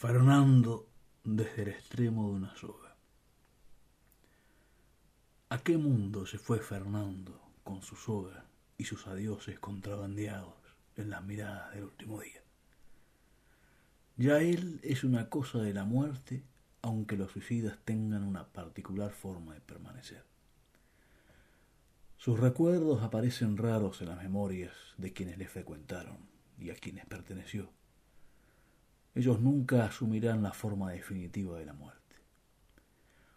Fernando desde el extremo de una soga. ¿A qué mundo se fue Fernando con su soga y sus adioses contrabandeados en las miradas del último día? Ya él es una cosa de la muerte, aunque los suicidas tengan una particular forma de permanecer. Sus recuerdos aparecen raros en las memorias de quienes le frecuentaron y a quienes perteneció ellos nunca asumirán la forma definitiva de la muerte.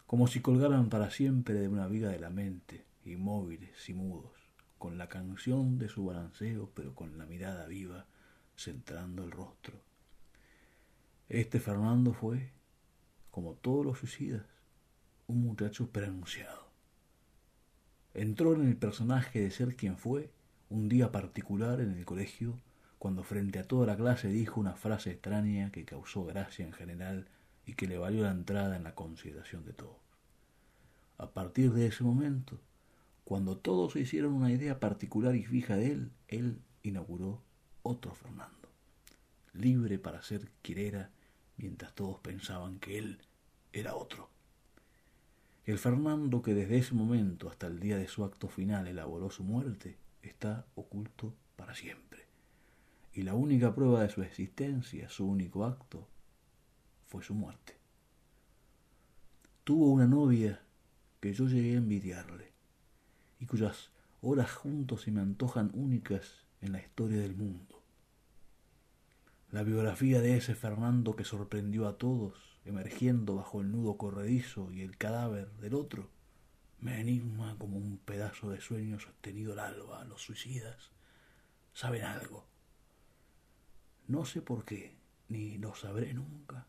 Como si colgaran para siempre de una viga de la mente, inmóviles y mudos, con la canción de su balanceo, pero con la mirada viva, centrando el rostro. Este Fernando fue, como todos los suicidas, un muchacho preanunciado. Entró en el personaje de ser quien fue un día particular en el colegio cuando frente a toda la clase dijo una frase extraña que causó gracia en general y que le valió la entrada en la consideración de todos. A partir de ese momento, cuando todos se hicieron una idea particular y fija de él, él inauguró otro Fernando, libre para ser quien era, mientras todos pensaban que él era otro. El Fernando que desde ese momento hasta el día de su acto final elaboró su muerte está oculto para siempre y la única prueba de su existencia, su único acto, fue su muerte. Tuvo una novia que yo llegué a envidiarle y cuyas horas juntos se me antojan únicas en la historia del mundo. La biografía de ese Fernando que sorprendió a todos, emergiendo bajo el nudo corredizo y el cadáver del otro, me enigma como un pedazo de sueño sostenido al alba. Los suicidas saben algo no sé por qué, ni lo sabré nunca.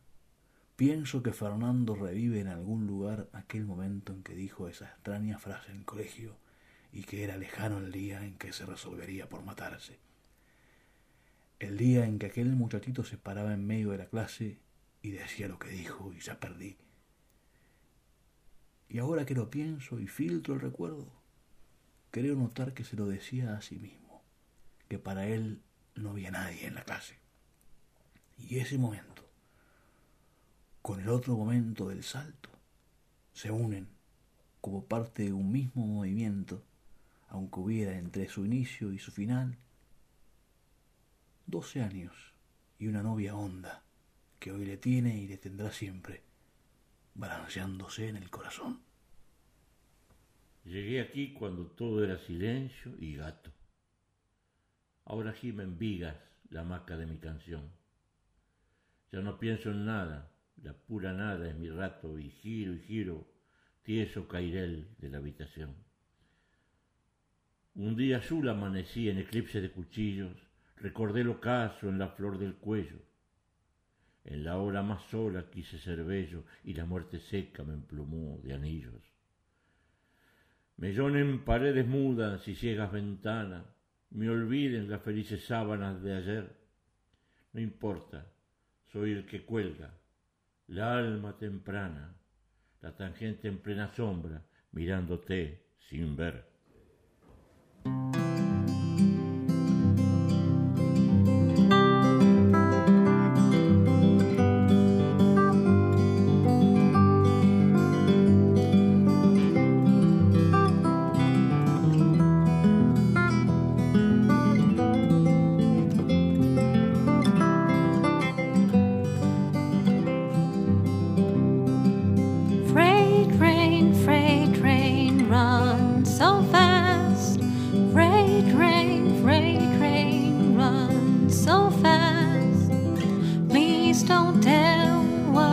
Pienso que Fernando revive en algún lugar aquel momento en que dijo esa extraña frase en el colegio y que era lejano el día en que se resolvería por matarse. El día en que aquel muchachito se paraba en medio de la clase y decía lo que dijo y ya perdí. Y ahora que lo pienso y filtro el recuerdo, creo notar que se lo decía a sí mismo, que para él no había nadie en la clase. Y ese momento, con el otro momento del salto, se unen como parte de un mismo movimiento, aunque hubiera entre su inicio y su final doce años y una novia honda que hoy le tiene y le tendrá siempre, balanceándose en el corazón. Llegué aquí cuando todo era silencio y gato. Ahora gime en vigas la maca de mi canción ya no pienso en nada, la pura nada es mi rato y giro y giro, tieso cairel de la habitación. Un día azul amanecí en eclipse de cuchillos, recordé el ocaso en la flor del cuello. En la hora más sola quise ser bello y la muerte seca me emplumó de anillos. Me en paredes mudas y ciegas ventanas, me olviden las felices sábanas de ayer. No importa, soy el que cuelga, la alma temprana, la tangente en plena sombra, mirándote sin ver.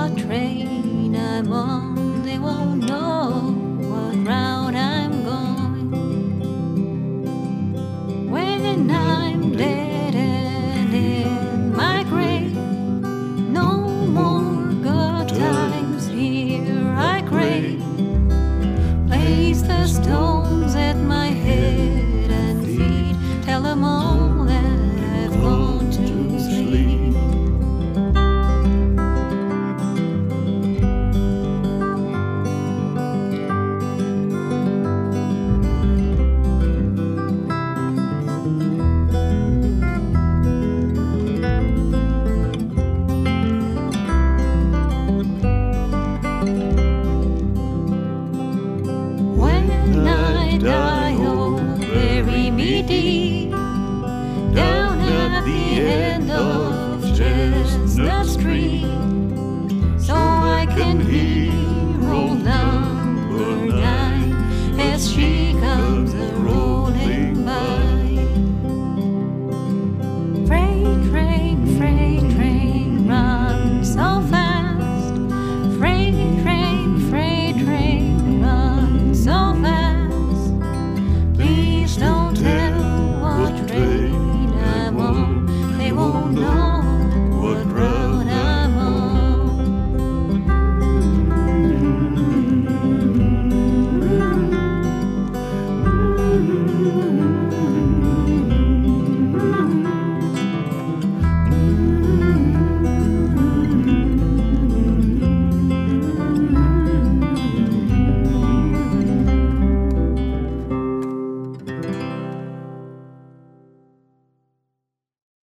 train I'm on. Chestnut stream, so I can hear old number nine as she comes.